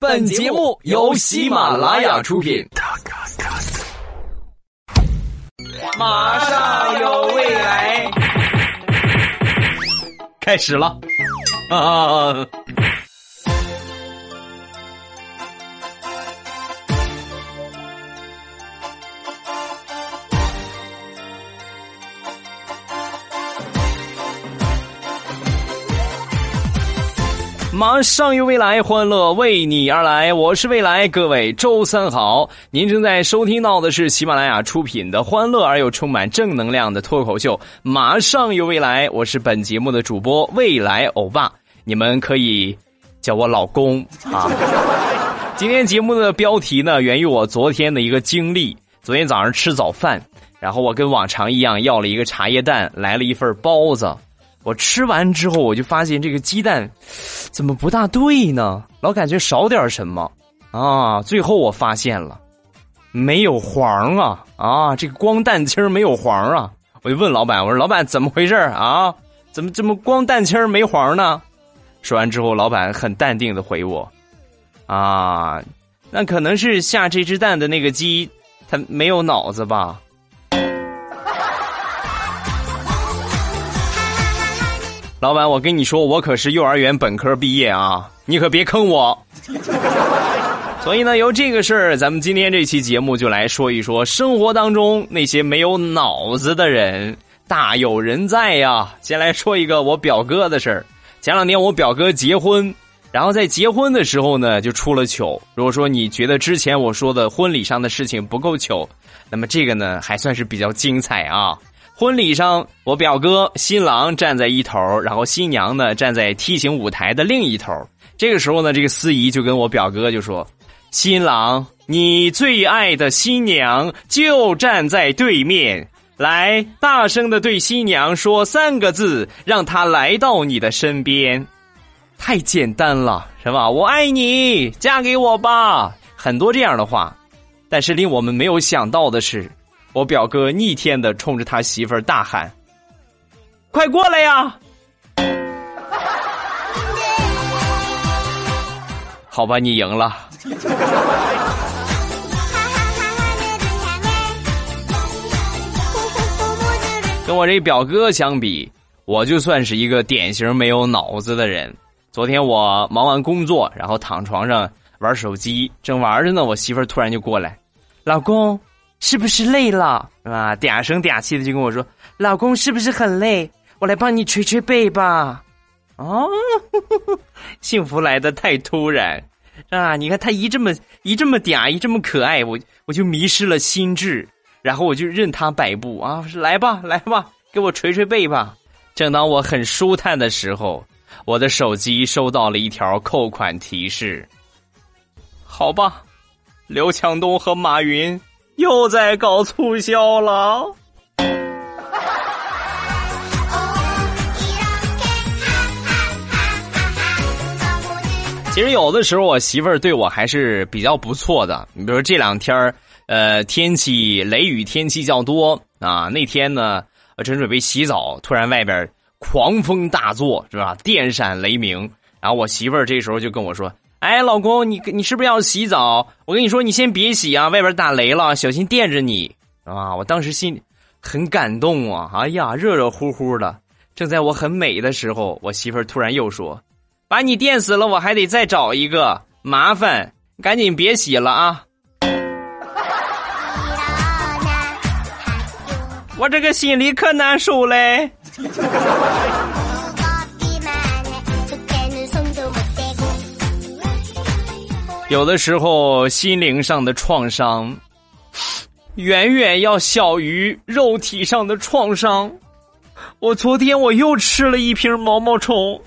本节目由喜马拉雅出品。马上有未来，开始了啊！马上有未来，欢乐为你而来。我是未来，各位周三好。您正在收听到的是喜马拉雅出品的欢乐而又充满正能量的脱口秀《马上有未来》。我是本节目的主播未来欧巴，你们可以叫我老公啊。今天节目的标题呢，源于我昨天的一个经历。昨天早上吃早饭，然后我跟往常一样要了一个茶叶蛋，来了一份包子。我吃完之后，我就发现这个鸡蛋怎么不大对呢？老感觉少点什么啊！最后我发现了，没有黄啊啊！这个光蛋清没有黄啊！我就问老板，我说老板怎么回事啊？怎么这么光蛋清没黄呢？说完之后，老板很淡定的回我：啊，那可能是下这只蛋的那个鸡，它没有脑子吧。老板，我跟你说，我可是幼儿园本科毕业啊，你可别坑我。所以呢，由这个事儿，咱们今天这期节目就来说一说生活当中那些没有脑子的人，大有人在呀。先来说一个我表哥的事儿。前两天我表哥结婚，然后在结婚的时候呢，就出了糗。如果说你觉得之前我说的婚礼上的事情不够糗，那么这个呢，还算是比较精彩啊。婚礼上，我表哥新郎站在一头，然后新娘呢站在梯形舞台的另一头。这个时候呢，这个司仪就跟我表哥就说：“新郎，你最爱的新娘就站在对面，来，大声的对新娘说三个字，让她来到你的身边。太简单了，是吧？我爱你，嫁给我吧。很多这样的话，但是令我们没有想到的是。”我表哥逆天的冲着他媳妇儿大喊：“快过来呀！” 好吧，你赢了。跟我这表哥相比，我就算是一个典型没有脑子的人。昨天我忙完工作，然后躺床上玩手机，正玩着呢，我媳妇儿突然就过来：“老公。”是不是累了？啊，嗲声嗲气的就跟我说：“老公是不是很累？我来帮你捶捶背吧。”哦，幸福来的太突然啊！你看他一这么一这么嗲，一这么可爱，我我就迷失了心智，然后我就任他摆布啊！来吧，来吧，给我捶捶背吧。正当我很舒坦的时候，我的手机收到了一条扣款提示。好吧，刘强东和马云。又在搞促销了。其实有的时候，我媳妇儿对我还是比较不错的。你比如说这两天儿，呃，天气雷雨天气较多啊。那天呢，我正准备洗澡，突然外边狂风大作，是吧？电闪雷鸣。然后我媳妇儿这时候就跟我说。哎，老公，你你是不是要洗澡？我跟你说，你先别洗啊，外边打雷了，小心电着你啊！我当时心里很感动啊，哎呀，热热乎乎的。正在我很美的时候，我媳妇儿突然又说：“把你电死了，我还得再找一个，麻烦，赶紧别洗了啊！” 我这个心里可难受嘞。有的时候，心灵上的创伤远远要小于肉体上的创伤。我昨天我又吃了一瓶毛毛虫，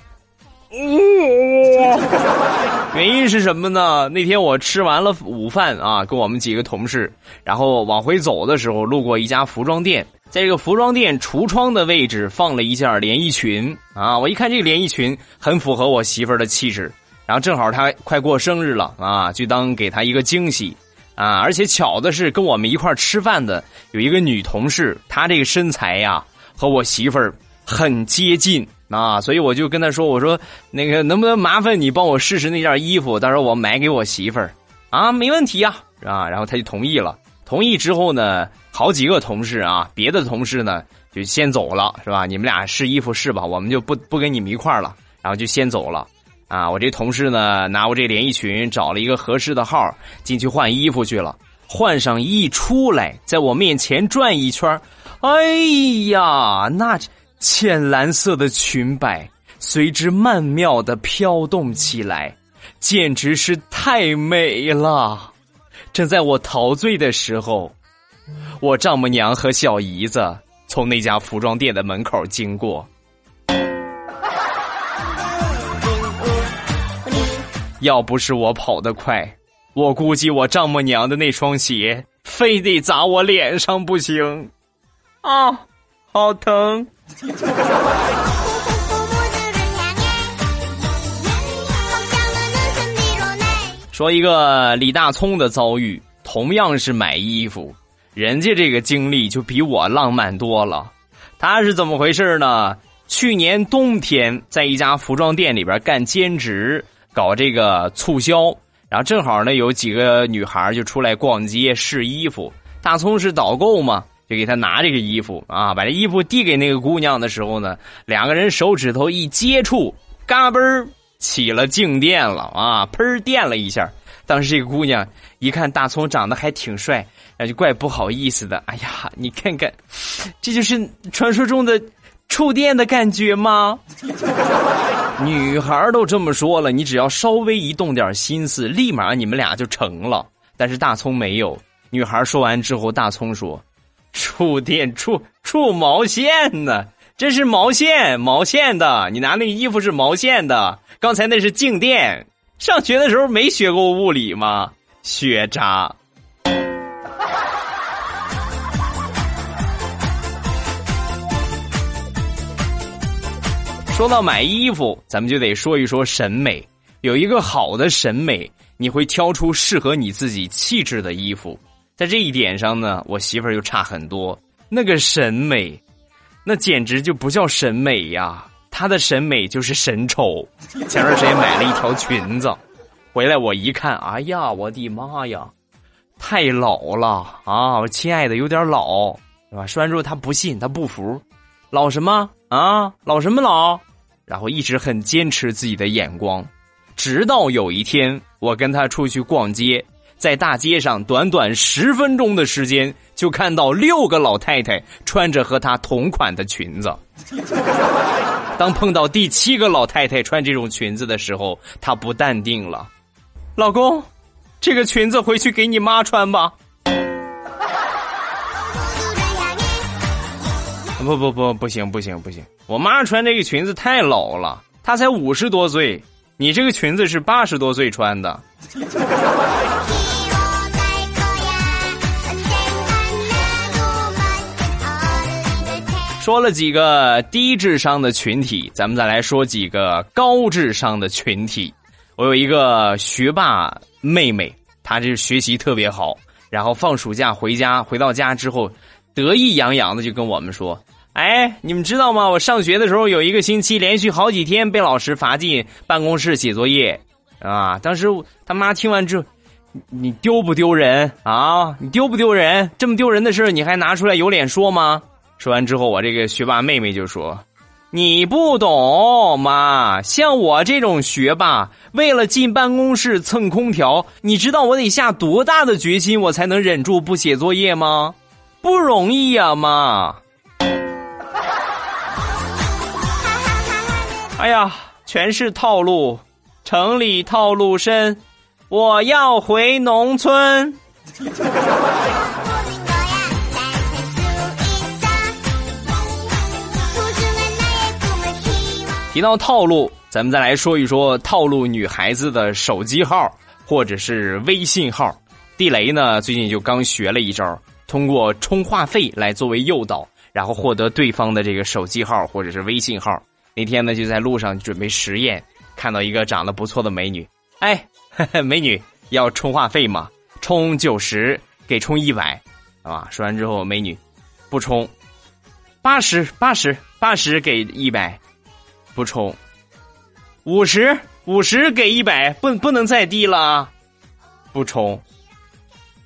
原因是什么呢？那天我吃完了午饭啊，跟我们几个同事，然后往回走的时候，路过一家服装店，在这个服装店橱窗的位置放了一件连衣裙啊，我一看这个连衣裙很符合我媳妇儿的气质。然后正好他快过生日了啊，就当给他一个惊喜啊！而且巧的是，跟我们一块吃饭的有一个女同事，她这个身材呀和我媳妇儿很接近啊，所以我就跟她说：“我说那个能不能麻烦你帮我试试那件衣服，到时候我买给我媳妇儿啊，没问题呀啊。”然后他就同意了。同意之后呢，好几个同事啊，别的同事呢就先走了，是吧？你们俩试衣服试吧，我们就不不跟你们一块了，然后就先走了。啊，我这同事呢，拿我这连衣裙找了一个合适的号进去换衣服去了。换上一出来，在我面前转一圈哎呀，那浅蓝色的裙摆随之曼妙的飘动起来，简直是太美了。正在我陶醉的时候，我丈母娘和小姨子从那家服装店的门口经过。要不是我跑得快，我估计我丈母娘的那双鞋非得砸我脸上不行。啊，好疼！说一个李大聪的遭遇，同样是买衣服，人家这个经历就比我浪漫多了。他是怎么回事呢？去年冬天在一家服装店里边干兼职。搞这个促销，然后正好呢，有几个女孩就出来逛街试衣服。大葱是导购嘛，就给他拿这个衣服啊，把这衣服递给那个姑娘的时候呢，两个人手指头一接触，嘎嘣儿起了静电了啊，喷电了一下。当时这个姑娘一看大葱长得还挺帅，那就怪不好意思的。哎呀，你看看，这就是传说中的触电的感觉吗？女孩都这么说了，你只要稍微一动点心思，立马你们俩就成了。但是大葱没有。女孩说完之后，大葱说：“触电触触毛线呢？这是毛线毛线的。你拿那个衣服是毛线的，刚才那是静电。上学的时候没学过物理吗？学渣。”说到买衣服，咱们就得说一说审美。有一个好的审美，你会挑出适合你自己气质的衣服。在这一点上呢，我媳妇儿就差很多。那个审美，那简直就不叫审美呀，她的审美就是神丑。前段时间买了一条裙子，回来我一看，哎呀，我的妈呀，太老了啊！我亲爱的有点老，是吧？说完之后她不信，她不服，老什么啊？老什么老？然后一直很坚持自己的眼光，直到有一天，我跟他出去逛街，在大街上短短十分钟的时间，就看到六个老太太穿着和她同款的裙子。当碰到第七个老太太穿这种裙子的时候，她不淡定了：“老公，这个裙子回去给你妈穿吧。”不不不，不行不行不行！我妈穿这个裙子太老了，她才五十多岁，你这个裙子是八十多岁穿的。说了几个低智商的群体，咱们再来说几个高智商的群体。我有一个学霸妹妹，她这学习特别好，然后放暑假回家，回到家之后，得意洋洋的就跟我们说。哎，你们知道吗？我上学的时候有一个星期连续好几天被老师罚进办公室写作业，啊！当时他妈听完之后，你丢不丢人啊？你丢不丢人？这么丢人的事你还拿出来有脸说吗？说完之后，我这个学霸妹妹就说：“你不懂妈，像我这种学霸，为了进办公室蹭空调，你知道我得下多大的决心，我才能忍住不写作业吗？不容易呀，妈。”哎呀，全是套路，城里套路深，我要回农村。提到套路，咱们再来说一说套路女孩子的手机号或者是微信号。地雷呢，最近就刚学了一招，通过充话费来作为诱导，然后获得对方的这个手机号或者是微信号。那天呢，就在路上准备实验，看到一个长得不错的美女，哎，美女要充话费吗？充九十给充一百，啊！说完之后，美女不充，八十八十八十给一百，不充。五十五十给一百，不不能再低了！不充。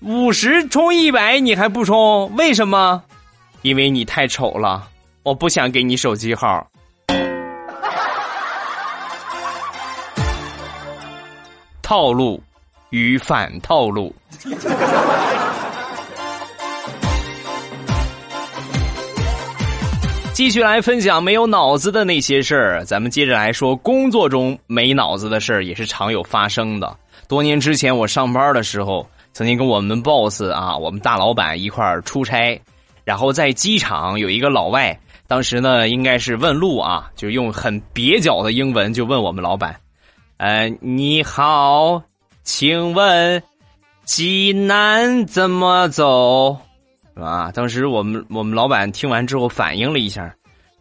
五十充一百，你还不充？为什么？因为你太丑了，我不想给你手机号。套路与反套路。继续来分享没有脑子的那些事儿。咱们接着来说，工作中没脑子的事儿也是常有发生的。多年之前，我上班的时候，曾经跟我们 boss 啊，我们大老板一块儿出差，然后在机场有一个老外，当时呢应该是问路啊，就用很蹩脚的英文就问我们老板：“呃，你好，请问济南怎么走？”啊！当时我们我们老板听完之后反应了一下，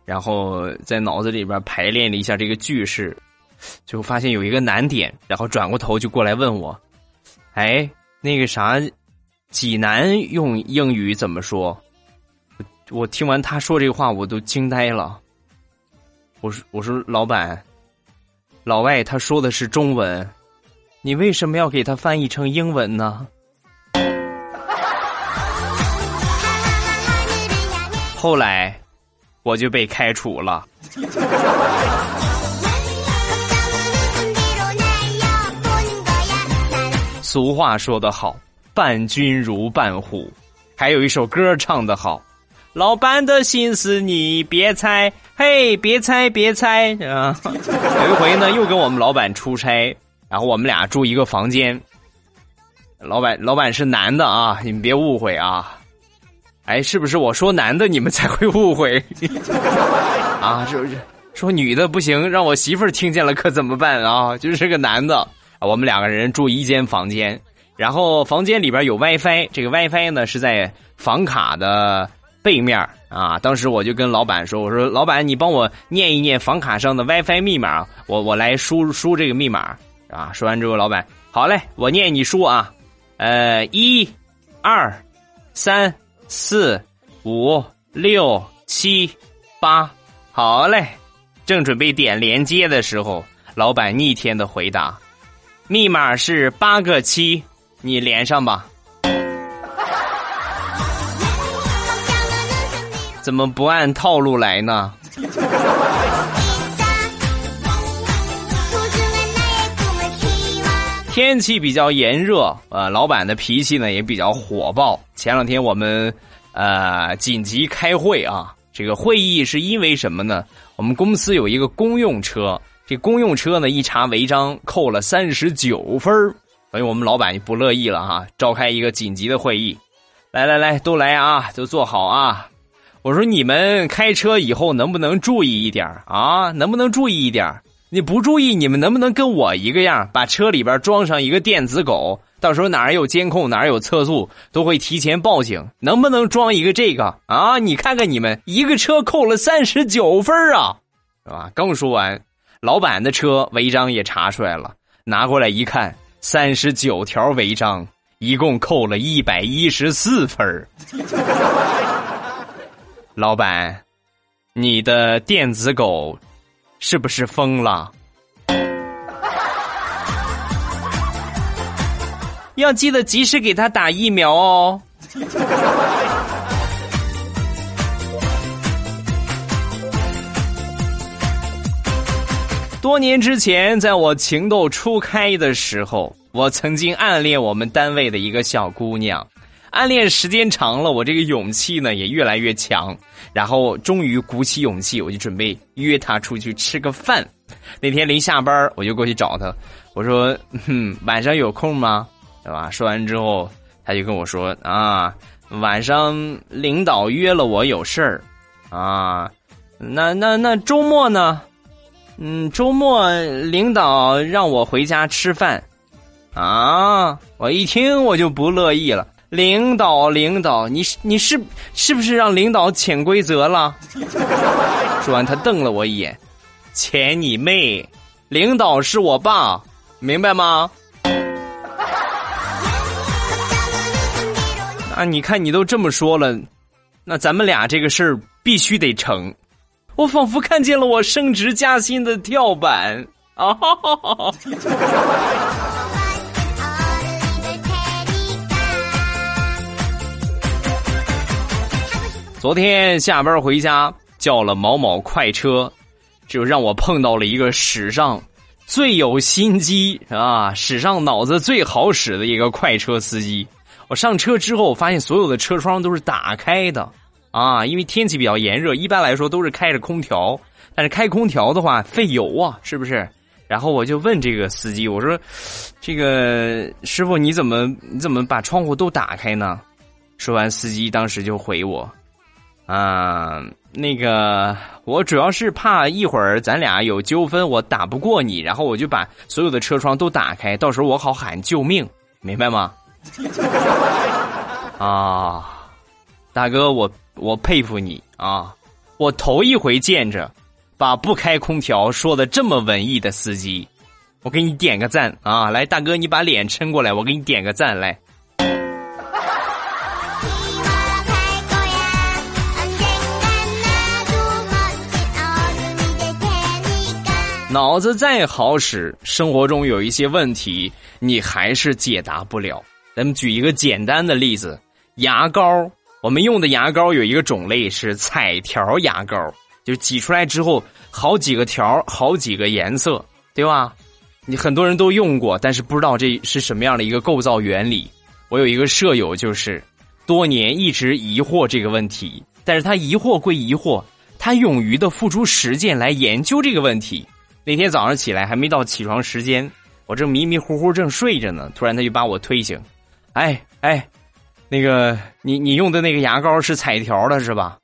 然后在脑子里边排练了一下这个句式，就发现有一个难点，然后转过头就过来问我：“哎，那个啥，济南用英语怎么说？”我听完他说这话，我都惊呆了。我说：“我说老板，老外他说的是中文，你为什么要给他翻译成英文呢？”后来，我就被开除了。俗话说得好，“伴君如伴虎”。还有一首歌唱得好，“老板的心思你别猜，嘿，别猜别猜。”啊，有一回呢，又跟我们老板出差，然后我们俩住一个房间。老板，老板是男的啊，你们别误会啊。哎，是不是我说男的你们才会误会？啊，是不是说女的不行？让我媳妇儿听见了可怎么办啊？就是个男的，我们两个人住一间房间，然后房间里边有 WiFi，这个 WiFi 呢是在房卡的背面啊。当时我就跟老板说：“我说老板，你帮我念一念房卡上的 WiFi 密码，我我来输输这个密码啊。”说完之后，老板好嘞，我念你输啊，呃，一、二、三。四、五、六、七、八，好嘞！正准备点连接的时候，老板逆天的回答：“密码是八个七，你连上吧。”怎么不按套路来呢？天气比较炎热，呃，老板的脾气呢也比较火爆。前两天我们呃紧急开会啊，这个会议是因为什么呢？我们公司有一个公用车，这公用车呢一查违章扣了三十九分所以我们老板就不乐意了哈，召开一个紧急的会议，来来来，都来啊，都坐好啊！我说你们开车以后能不能注意一点啊？能不能注意一点？你不注意，你们能不能跟我一个样，把车里边装上一个电子狗？到时候哪儿有监控，哪儿有测速，都会提前报警。能不能装一个这个啊？你看看你们一个车扣了三十九分啊，是吧？刚说完，老板的车违章也查出来了，拿过来一看，三十九条违章，一共扣了一百一十四分。老板，你的电子狗。是不是疯了？要记得及时给他打疫苗哦。多年之前，在我情窦初开的时候，我曾经暗恋我们单位的一个小姑娘。暗恋时间长了，我这个勇气呢也越来越强，然后终于鼓起勇气，我就准备约她出去吃个饭。那天临下班，我就过去找她，我说：“哼，晚上有空吗？对吧？”说完之后，她就跟我说：“啊，晚上领导约了我有事儿，啊，那那那周末呢？嗯，周末领导让我回家吃饭，啊，我一听我就不乐意了。”领导，领导，你你是是不是让领导潜规则了？说完，他瞪了我一眼，潜你妹！领导是我爸，明白吗？啊，你看你都这么说了，那咱们俩这个事儿必须得成。我仿佛看见了我升职加薪的跳板啊！昨天下班回家叫了某某快车，就让我碰到了一个史上最有心机啊，史上脑子最好使的一个快车司机。我上车之后，我发现所有的车窗都是打开的。啊，因为天气比较炎热，一般来说都是开着空调。但是开空调的话费油啊，是不是？然后我就问这个司机，我说：“这个师傅，你怎么你怎么把窗户都打开呢？”说完，司机当时就回我：“啊，那个我主要是怕一会儿咱俩有纠纷，我打不过你，然后我就把所有的车窗都打开，到时候我好喊救命，明白吗？” 啊，大哥，我。我佩服你啊！我头一回见着把不开空调说的这么文艺的司机，我给你点个赞啊！来，大哥，你把脸抻过来，我给你点个赞来。脑子再好使，生活中有一些问题你还是解答不了。咱们举一个简单的例子，牙膏。我们用的牙膏有一个种类是彩条牙膏，就挤出来之后好几个条，好几个颜色，对吧？你很多人都用过，但是不知道这是什么样的一个构造原理。我有一个舍友，就是多年一直疑惑这个问题，但是他疑惑归疑惑，他勇于的付出实践来研究这个问题。那天早上起来还没到起床时间，我正迷迷糊糊正睡着呢，突然他就把我推醒，哎哎。那个，你你用的那个牙膏是彩条的，是吧？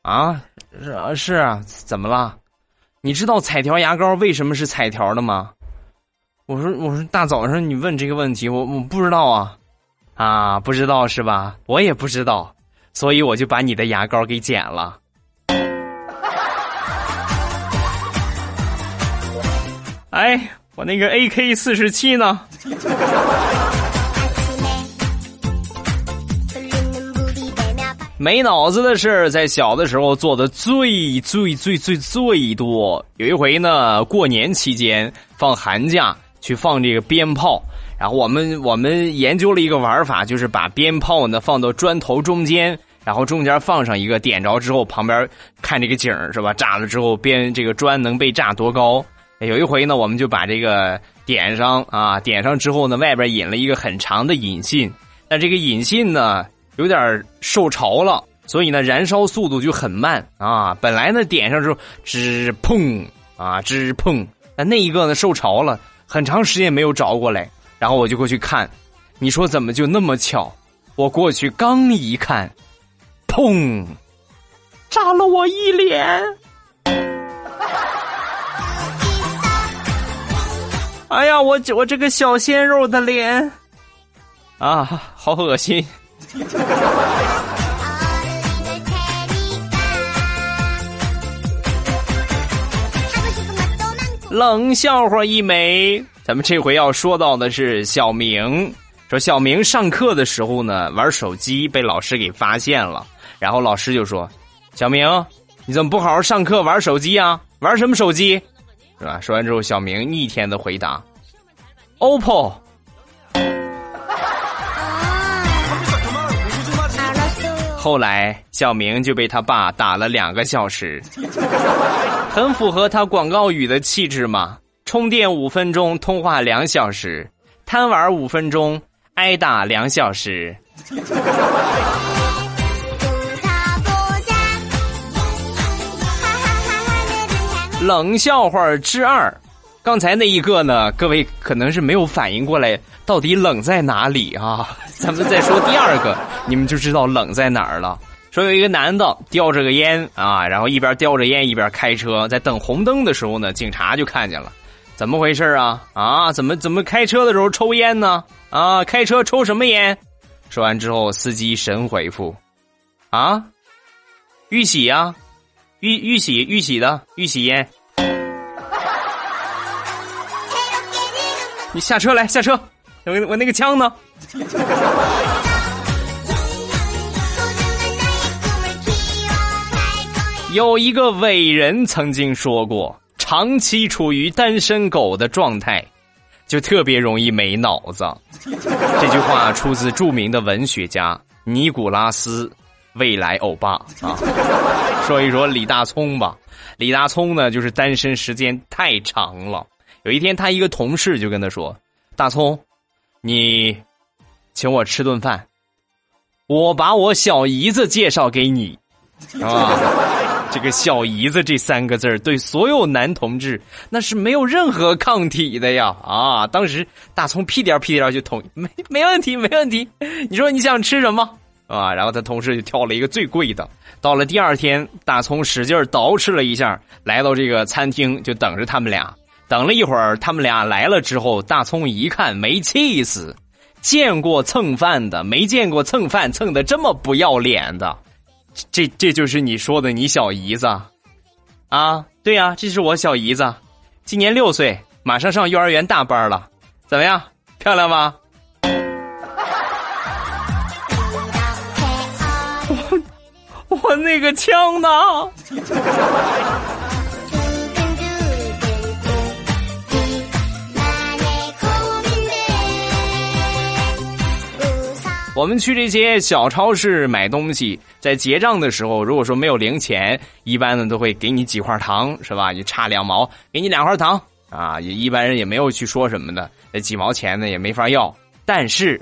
啊，是啊，是啊，怎么了？你知道彩条牙膏为什么是彩条的吗？我说，我说，大早上你问这个问题，我我不知道啊，啊，不知道是吧？我也不知道，所以我就把你的牙膏给剪了。哎，我那个 AK 四十七呢？没脑子的事在小的时候做的最最最最最多。有一回呢，过年期间放寒假去放这个鞭炮，然后我们我们研究了一个玩法，就是把鞭炮呢放到砖头中间，然后中间放上一个，点着之后旁边看这个景是吧？炸了之后边这个砖能被炸多高？有一回呢，我们就把这个点上啊，点上之后呢，外边引了一个很长的引信，那这个引信呢？有点受潮了，所以呢，燃烧速度就很慢啊。本来呢，点上之后吱砰啊吱砰，但那一个呢受潮了，很长时间没有着过来。然后我就过去看，你说怎么就那么巧？我过去刚一看，砰，炸了我一脸！哎呀，我我这个小鲜肉的脸啊，好恶心！冷笑话一枚，咱们这回要说到的是小明。说小明上课的时候呢，玩手机被老师给发现了，然后老师就说：“小明，你怎么不好好上课玩手机啊？玩什么手机？是吧？”说完之后，小明逆天的回答：“OPPO。”后来，小明就被他爸打了两个小时，很符合他广告语的气质嘛。充电五分钟，通话两小时，贪玩五分钟，挨打两小时。冷笑话之二，刚才那一个呢？各位可能是没有反应过来，到底冷在哪里啊？咱们再说第二个，你们就知道冷在哪儿了。说有一个男的叼着个烟啊，然后一边叼着烟一边开车，在等红灯的时候呢，警察就看见了，怎么回事啊？啊，怎么怎么开车的时候抽烟呢？啊，开车抽什么烟？说完之后，司机神回复：啊，玉玺呀，玉玉玺玉玺的玉玺烟。你下车来，下车。我我那个枪呢？有一个伟人曾经说过，长期处于单身狗的状态，就特别容易没脑子。这句话出自著名的文学家尼古拉斯。未来欧巴啊，说一说李大聪吧。李大聪呢，就是单身时间太长了。有一天，他一个同事就跟他说：“大聪，你请我吃顿饭，我把我小姨子介绍给你。”啊，这个“小姨子”这三个字对所有男同志那是没有任何抗体的呀！啊，当时大葱屁颠屁颠就同意，没没问题，没问题。你说你想吃什么？啊，然后他同事就挑了一个最贵的。到了第二天，大葱使劲捯饬了一下，来到这个餐厅就等着他们俩。等了一会儿，他们俩来了之后，大葱一看没气死，见过蹭饭的，没见过蹭饭蹭的这么不要脸的。这这就是你说的你小姨子，啊，对呀，这是我小姨子，今年六岁，马上上幼儿园大班了，怎么样，漂亮吗？我那个枪呢？我们去这些小超市买东西，在结账的时候，如果说没有零钱，一般呢都会给你几块糖，是吧？你差两毛，给你两块糖啊！也一般人也没有去说什么的，那几毛钱呢也没法要。但是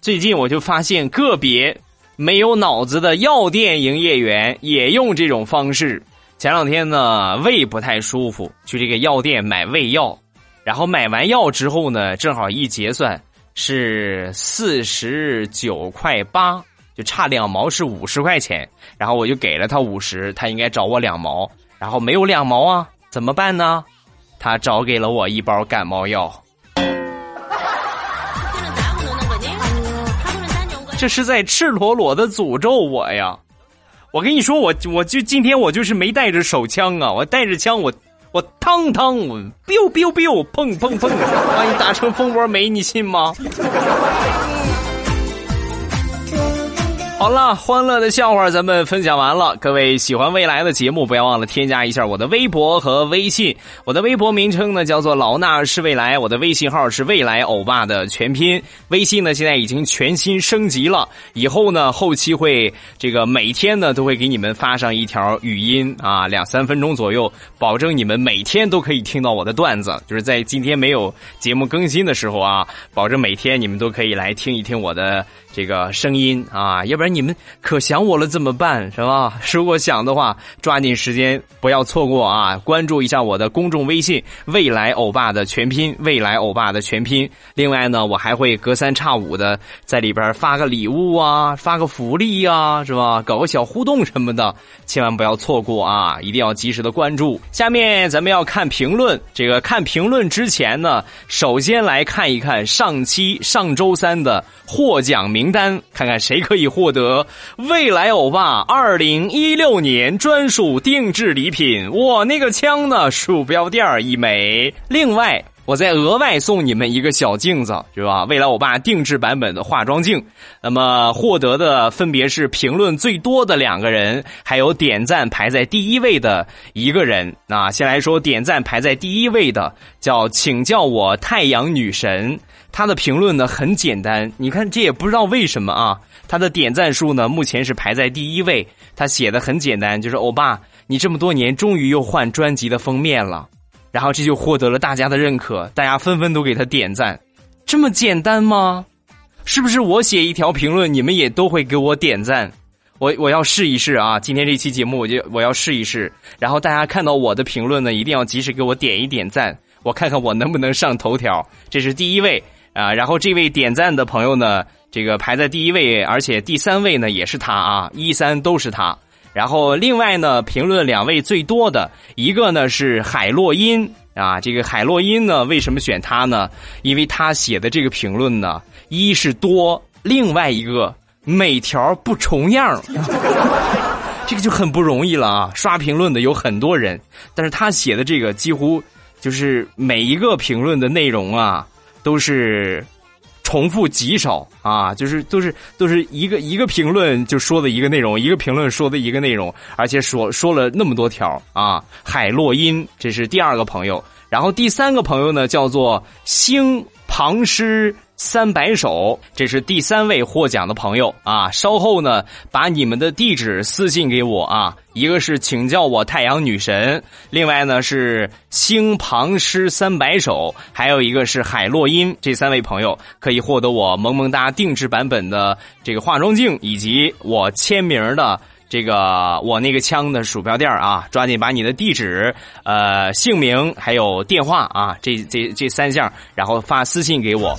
最近我就发现个别。没有脑子的药店营业员也用这种方式。前两天呢，胃不太舒服，去这个药店买胃药，然后买完药之后呢，正好一结算是四十九块八，就差两毛是五十块钱。然后我就给了他五十，他应该找我两毛，然后没有两毛啊，怎么办呢？他找给了我一包感冒药。这是在赤裸裸的诅咒我呀！我跟你说，我我就今天我就是没带着手枪啊，我带着枪，我我汤汤，我 biu biu biu，砰砰砰，把你打成蜂窝煤，你信吗？好了，欢乐的笑话咱们分享完了。各位喜欢未来的节目，不要忘了添加一下我的微博和微信。我的微博名称呢叫做老衲是未来，我的微信号是未来欧巴的全拼。微信呢现在已经全新升级了，以后呢后期会这个每天呢都会给你们发上一条语音啊，两三分钟左右，保证你们每天都可以听到我的段子。就是在今天没有节目更新的时候啊，保证每天你们都可以来听一听我的。这个声音啊，要不然你们可想我了怎么办？是吧？如果想的话，抓紧时间，不要错过啊！关注一下我的公众微信“未来欧巴”的全拼“未来欧巴”的全拼。另外呢，我还会隔三差五的在里边发个礼物啊，发个福利呀，是吧？搞个小互动什么的，千万不要错过啊！一定要及时的关注。下面咱们要看评论，这个看评论之前呢，首先来看一看上期上周三的获奖名。名单，看看谁可以获得未来欧巴二零一六年专属定制礼品。我那个枪呢？鼠标垫一枚。另外，我再额外送你们一个小镜子，是吧？未来欧巴定制版本的化妆镜。那么获得的分别是评论最多的两个人，还有点赞排在第一位的一个人。那先来说点赞排在第一位的，叫请叫我太阳女神。他的评论呢很简单，你看这也不知道为什么啊。他的点赞数呢目前是排在第一位。他写的很简单，就是欧巴，你这么多年终于又换专辑的封面了，然后这就获得了大家的认可，大家纷纷都给他点赞。这么简单吗？是不是我写一条评论，你们也都会给我点赞？我我要试一试啊！今天这期节目我就我要试一试，然后大家看到我的评论呢，一定要及时给我点一点赞，我看看我能不能上头条。这是第一位。啊，然后这位点赞的朋友呢，这个排在第一位，而且第三位呢也是他啊，一三都是他。然后另外呢，评论两位最多的一个呢是海洛因啊，这个海洛因呢为什么选他呢？因为他写的这个评论呢，一是多，另外一个每条不重样，这个就很不容易了啊。刷评论的有很多人，但是他写的这个几乎就是每一个评论的内容啊。都是重复极少啊，就是都是都是一个一个评论就说的一个内容，一个评论说的一个内容，而且说说了那么多条啊。海洛因，这是第二个朋友，然后第三个朋友呢叫做星庞诗。三百首，这是第三位获奖的朋友啊！稍后呢，把你们的地址私信给我啊。一个是请叫我太阳女神，另外呢是星庞诗三百首，还有一个是海洛因。这三位朋友可以获得我萌萌哒定制版本的这个化妆镜，以及我签名的。这个我那个枪的鼠标垫啊，抓紧把你的地址、呃姓名还有电话啊，这这这三项，然后发私信给我。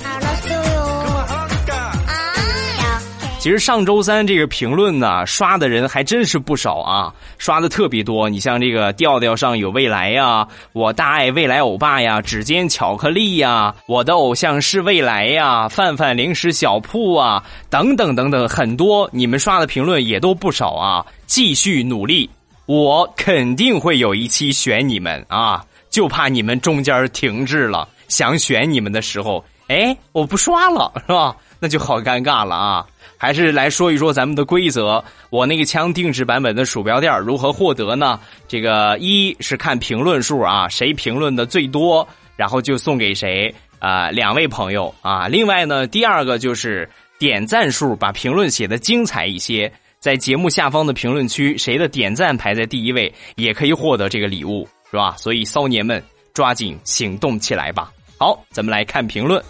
其实上周三这个评论呢，刷的人还真是不少啊，刷的特别多。你像这个调调上有未来呀，我大爱未来欧巴呀，指尖巧克力呀，我的偶像是未来呀，范范零食小铺啊，等等等等，很多你们刷的评论也都不少啊。继续努力，我肯定会有一期选你们啊，就怕你们中间停滞了，想选你们的时候，哎，我不刷了是吧？那就好尴尬了啊。还是来说一说咱们的规则。我那个枪定制版本的鼠标垫如何获得呢？这个一是看评论数啊，谁评论的最多，然后就送给谁啊。两位朋友啊。另外呢，第二个就是点赞数，把评论写的精彩一些，在节目下方的评论区，谁的点赞排在第一位，也可以获得这个礼物，是吧？所以骚年们抓紧行动起来吧。好，咱们来看评论。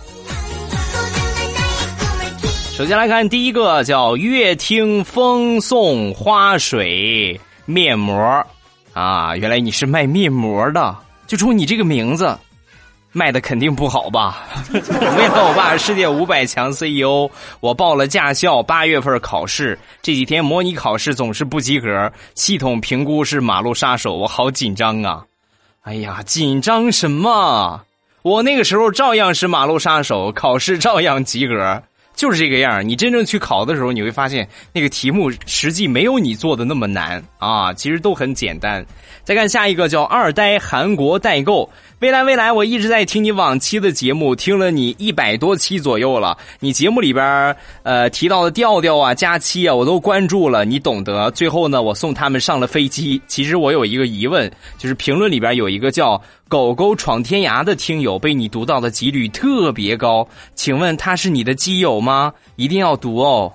首先来看第一个，叫乐听风送花水面膜，啊，原来你是卖面膜的，就冲你这个名字，卖的肯定不好吧？为了我爸世界五百强 CEO，我报了驾校，八月份考试，这几天模拟考试总是不及格，系统评估是马路杀手，我好紧张啊！哎呀，紧张什么？我那个时候照样是马路杀手，考试照样及格。就是这个样你真正去考的时候，你会发现那个题目实际没有你做的那么难啊，其实都很简单。再看下一个叫二呆韩国代购。未来未来，我一直在听你往期的节目，听了你一百多期左右了。你节目里边呃提到的调调啊、佳期啊，我都关注了，你懂得。最后呢，我送他们上了飞机。其实我有一个疑问，就是评论里边有一个叫“狗狗闯天涯”的听友被你读到的几率特别高，请问他是你的基友吗？一定要读哦。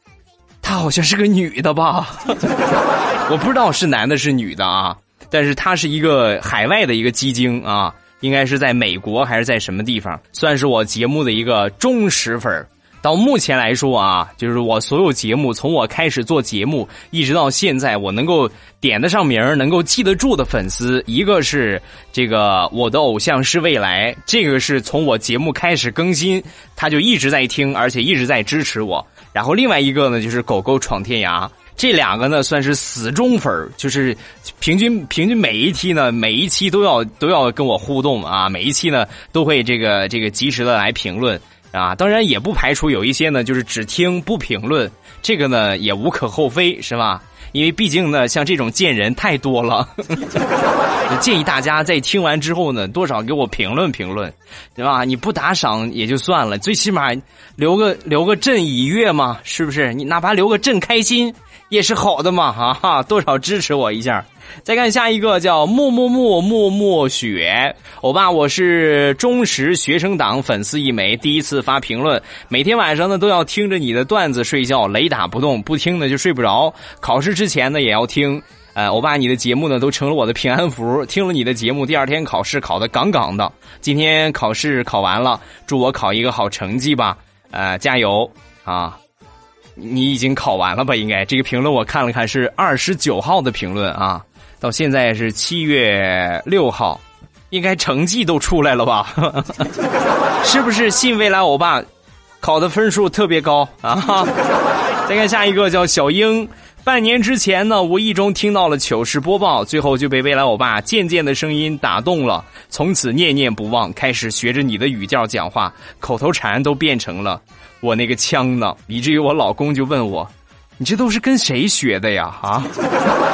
他好像是个女的吧？我不知道是男的是女的啊。但是他是一个海外的一个基金啊，应该是在美国还是在什么地方？算是我节目的一个忠实粉到目前来说啊，就是我所有节目从我开始做节目一直到现在，我能够点得上名儿能够记得住的粉丝，一个是这个我的偶像是未来，这个是从我节目开始更新，他就一直在听，而且一直在支持我。然后另外一个呢，就是狗狗闯天涯。这两个呢算是死忠粉就是平均平均每一期呢，每一期都要都要跟我互动啊，每一期呢都会这个这个及时的来评论啊，当然也不排除有一些呢就是只听不评论，这个呢也无可厚非是吧？因为毕竟呢像这种贱人太多了，建议大家在听完之后呢多少给我评论评论，对吧？你不打赏也就算了，最起码留个留个朕已阅嘛，是不是？你哪怕留个朕开心。也是好的嘛，啊哈，多少支持我一下。再看下一个叫木木木木木雪，欧巴，我是忠实学生党粉丝一枚，第一次发评论，每天晚上呢都要听着你的段子睡觉，雷打不动，不听呢就睡不着。考试之前呢也要听，呃，欧巴你的节目呢都成了我的平安符，听了你的节目，第二天考试考得杠杠的。今天考试考完了，祝我考一个好成绩吧，呃，加油啊！你已经考完了吧？应该这个评论我看了看，是二十九号的评论啊，到现在是七月六号，应该成绩都出来了吧？是不是信未来欧巴考的分数特别高啊？再看下一个叫小英，半年之前呢，无意中听到了糗事播报，最后就被未来欧巴渐渐的声音打动了，从此念念不忘，开始学着你的语调讲话，口头禅都变成了。我那个枪呢？以至于我老公就问我：“你这都是跟谁学的呀？”啊，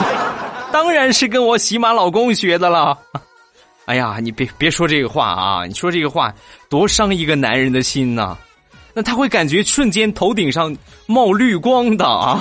当然是跟我喜马老公学的了。哎呀，你别别说这个话啊！你说这个话多伤一个男人的心呐！那他会感觉瞬间头顶上冒绿光的啊！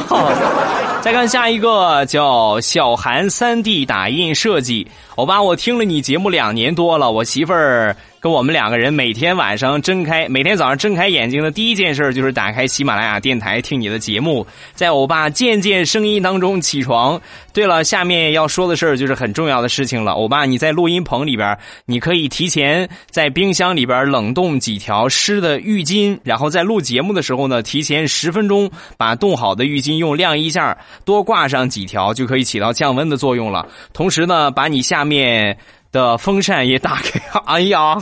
再看下一个，叫小韩三 D 打印设计，欧巴，我听了你节目两年多了，我媳妇儿。跟我们两个人每天晚上睁开，每天早上睁开眼睛的第一件事就是打开喜马拉雅电台听你的节目，在欧巴渐渐声音当中起床。对了，下面要说的事儿就是很重要的事情了。欧巴，你在录音棚里边，你可以提前在冰箱里边冷冻几条湿的浴巾，然后在录节目的时候呢，提前十分钟把冻好的浴巾用晾衣架多挂上几条，就可以起到降温的作用了。同时呢，把你下下面。的风扇也打开，哎呀，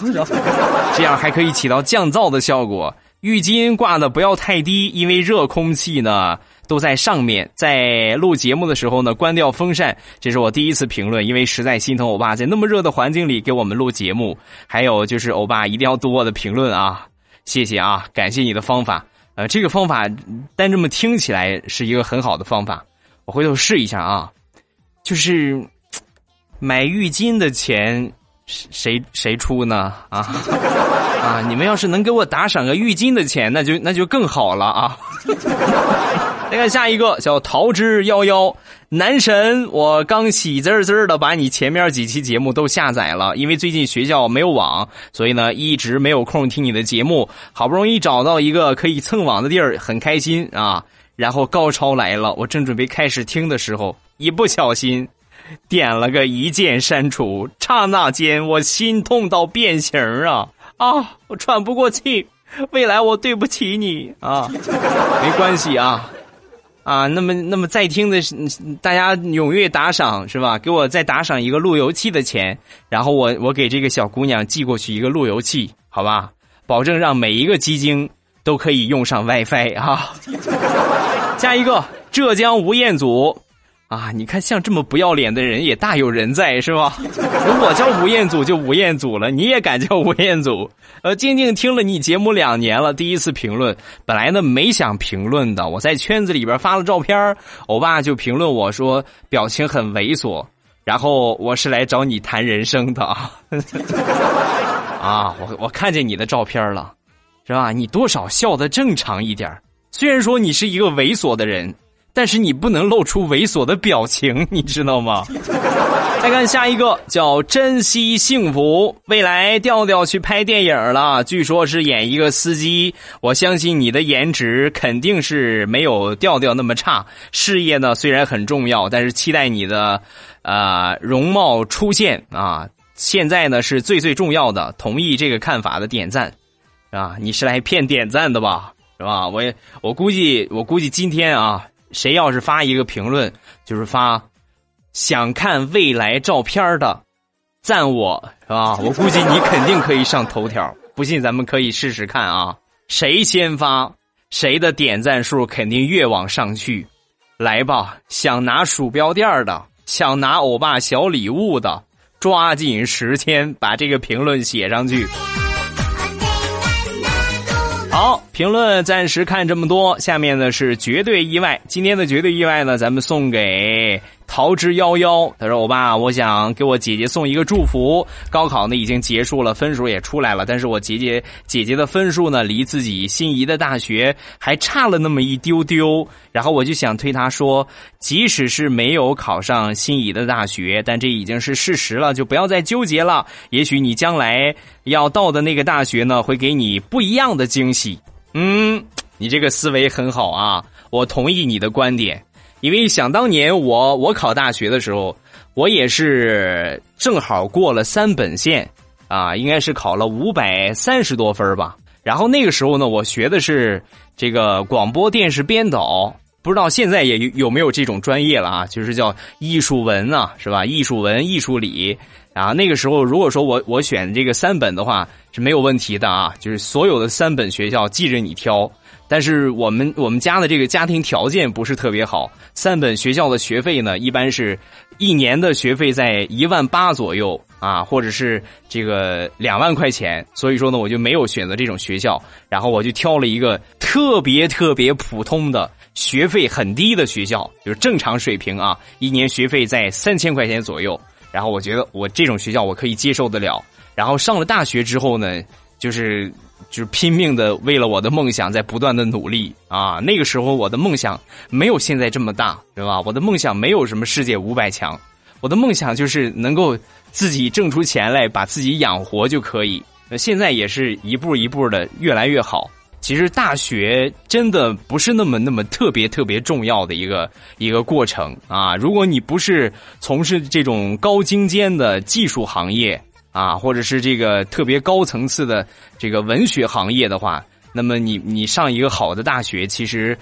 这样还可以起到降噪的效果。浴巾挂的不要太低，因为热空气呢都在上面。在录节目的时候呢，关掉风扇。这是我第一次评论，因为实在心疼欧巴在那么热的环境里给我们录节目。还有就是欧巴一定要多的评论啊，谢谢啊，感谢你的方法。呃，这个方法单这么听起来是一个很好的方法，我回头试一下啊，就是。买浴巾的钱谁谁出呢？啊 啊！你们要是能给我打赏个浴巾的钱，那就那就更好了啊！再看下一个，叫桃之夭夭男神，我刚喜滋滋的把你前面几期节目都下载了，因为最近学校没有网，所以呢一直没有空听你的节目。好不容易找到一个可以蹭网的地儿，很开心啊！然后高潮来了，我正准备开始听的时候，一不小心。点了个一键删除，刹那间我心痛到变形啊啊！我喘不过气，未来我对不起你啊，没关系啊啊！那么那么在听的大家踊跃打赏是吧？给我再打赏一个路由器的钱，然后我我给这个小姑娘寄过去一个路由器，好吧？保证让每一个基金都可以用上 WiFi 啊！下一个浙江吴彦祖。啊，你看像这么不要脸的人也大有人在，是吧？我叫吴彦祖就吴彦祖了，你也敢叫吴彦祖？呃，静静听了你节目两年了，第一次评论，本来呢没想评论的，我在圈子里边发了照片，欧巴就评论我说表情很猥琐，然后我是来找你谈人生的啊，啊，我我看见你的照片了，是吧？你多少笑的正常一点，虽然说你是一个猥琐的人。但是你不能露出猥琐的表情，你知道吗？再看下一个，叫珍惜幸福。未来调调去拍电影了，据说是演一个司机。我相信你的颜值肯定是没有调调那么差。事业呢虽然很重要，但是期待你的呃容貌出现啊。现在呢是最最重要的，同意这个看法的点赞，啊，你是来骗点赞的吧？是吧？我也我估计我估计今天啊。谁要是发一个评论，就是发想看未来照片的，赞我是吧？我估计你肯定可以上头条。不信咱们可以试试看啊！谁先发，谁的点赞数肯定越往上去。来吧，想拿鼠标垫的，想拿欧巴小礼物的，抓紧时间把这个评论写上去。好，评论暂时看这么多，下面呢是绝对意外。今天的绝对意外呢，咱们送给。桃之夭夭，他说：“欧巴，我想给我姐姐送一个祝福。高考呢已经结束了，分数也出来了，但是我姐姐姐姐的分数呢，离自己心仪的大学还差了那么一丢丢。然后我就想推她说，即使是没有考上心仪的大学，但这已经是事实了，就不要再纠结了。也许你将来要到的那个大学呢，会给你不一样的惊喜。嗯，你这个思维很好啊，我同意你的观点。”因为想当年我我考大学的时候，我也是正好过了三本线，啊，应该是考了五百三十多分吧。然后那个时候呢，我学的是这个广播电视编导，不知道现在也有没有这种专业了啊？就是叫艺术文啊，是吧？艺术文、艺术理。啊，那个时候如果说我我选这个三本的话是没有问题的啊，就是所有的三本学校记着你挑。但是我们我们家的这个家庭条件不是特别好，三本学校的学费呢，一般是一年的学费在一万八左右啊，或者是这个两万块钱，所以说呢，我就没有选择这种学校，然后我就挑了一个特别特别普通的学费很低的学校，就是正常水平啊，一年学费在三千块钱左右，然后我觉得我这种学校我可以接受得了，然后上了大学之后呢，就是。就是拼命的为了我的梦想在不断的努力啊。那个时候我的梦想没有现在这么大，对吧？我的梦想没有什么世界五百强，我的梦想就是能够自己挣出钱来，把自己养活就可以。那现在也是一步一步的越来越好。其实大学真的不是那么那么特别特别重要的一个一个过程啊！如果你不是从事这种高精尖的技术行业啊，或者是这个特别高层次的这个文学行业的话，那么你你上一个好的大学，其实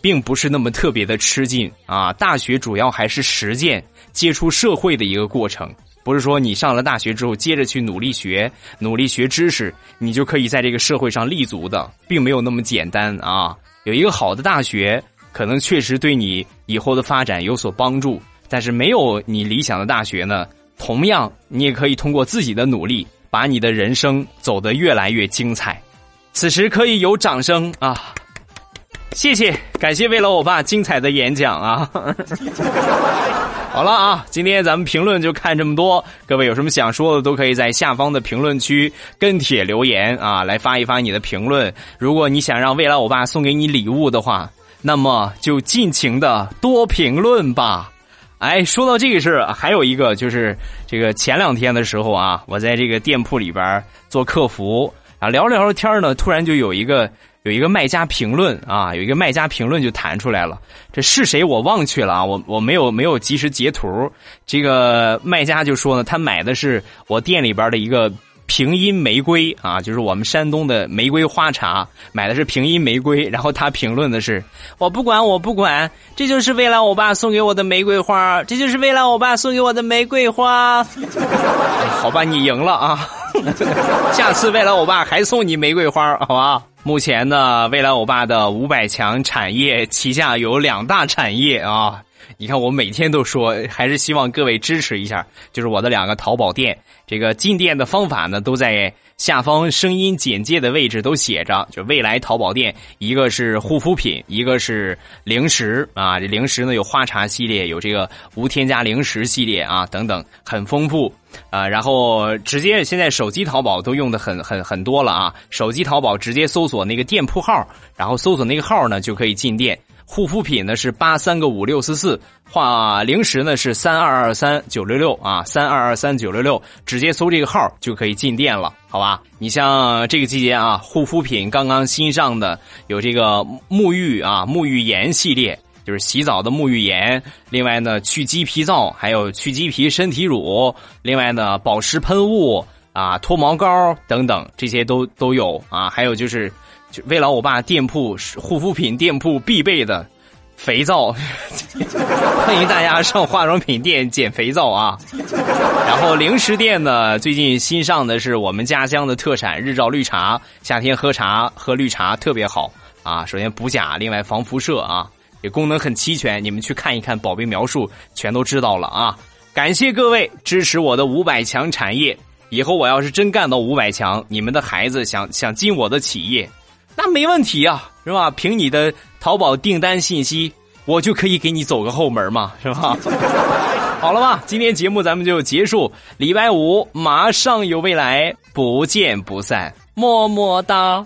并不是那么特别的吃劲啊！大学主要还是实践、接触社会的一个过程。不是说你上了大学之后，接着去努力学、努力学知识，你就可以在这个社会上立足的，并没有那么简单啊！有一个好的大学，可能确实对你以后的发展有所帮助，但是没有你理想的大学呢，同样你也可以通过自己的努力，把你的人生走得越来越精彩。此时可以有掌声啊！谢谢，感谢未来欧巴精彩的演讲啊！好了啊，今天咱们评论就看这么多。各位有什么想说的，都可以在下方的评论区跟帖留言啊，来发一发你的评论。如果你想让未来欧巴送给你礼物的话，那么就尽情的多评论吧。哎，说到这个事儿，还有一个就是这个前两天的时候啊，我在这个店铺里边做客服啊，聊着聊着天呢，突然就有一个。有一个卖家评论啊，有一个卖家评论就弹出来了，这是谁我忘去了啊，我我没有没有及时截图。这个卖家就说呢，他买的是我店里边的一个平阴玫瑰啊，就是我们山东的玫瑰花茶，买的是平阴玫瑰。然后他评论的是，我不管我不管，这就是未来我爸送给我的玫瑰花，这就是未来我爸送给我的玫瑰花。好吧，你赢了啊，下次未来我爸还送你玫瑰花，好吧？目前呢，未来欧巴的五百强产业旗下有两大产业啊。你看，我每天都说，还是希望各位支持一下，就是我的两个淘宝店。这个进店的方法呢，都在。下方声音简介的位置都写着，就未来淘宝店，一个是护肤品，一个是零食啊。这零食呢有花茶系列，有这个无添加零食系列啊，等等，很丰富啊。然后直接现在手机淘宝都用的很很很多了啊。手机淘宝直接搜索那个店铺号，然后搜索那个号呢就可以进店。护肤品呢是八三个五六四四，话零食呢是三二二三九六六啊，三二二三九六六，直接搜这个号就可以进店了，好吧？你像这个季节啊，护肤品刚刚新上的有这个沐浴啊，沐浴盐系列，就是洗澡的沐浴盐，另外呢去鸡皮皂，还有去鸡皮身体乳，另外呢保湿喷雾啊，脱毛膏等等，这些都都有啊，还有就是。就为了我爸店铺护肤品店铺必备的肥皂，欢迎大家上化妆品店捡肥皂啊！然后零食店呢，最近新上的是我们家乡的特产日照绿茶，夏天喝茶喝绿茶特别好啊！首先补钾，另外防辐射啊，这功能很齐全。你们去看一看宝贝描述，全都知道了啊！感谢各位支持我的五百强产业，以后我要是真干到五百强，你们的孩子想想进我的企业。那没问题呀，是吧？凭你的淘宝订单信息，我就可以给你走个后门嘛，是吧？好了吧，今天节目咱们就结束。礼拜五马上有未来，不见不散，么么哒。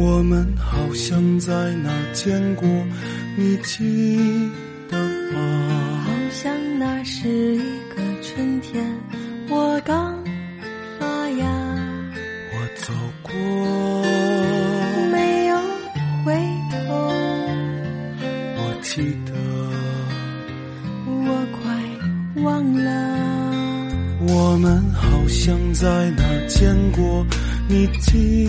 我们好像在哪见过。你记得吗？好像那是一个春天，我刚发芽。我走过，没有回头。我记得，我快忘了。我们好像在哪儿见过？你记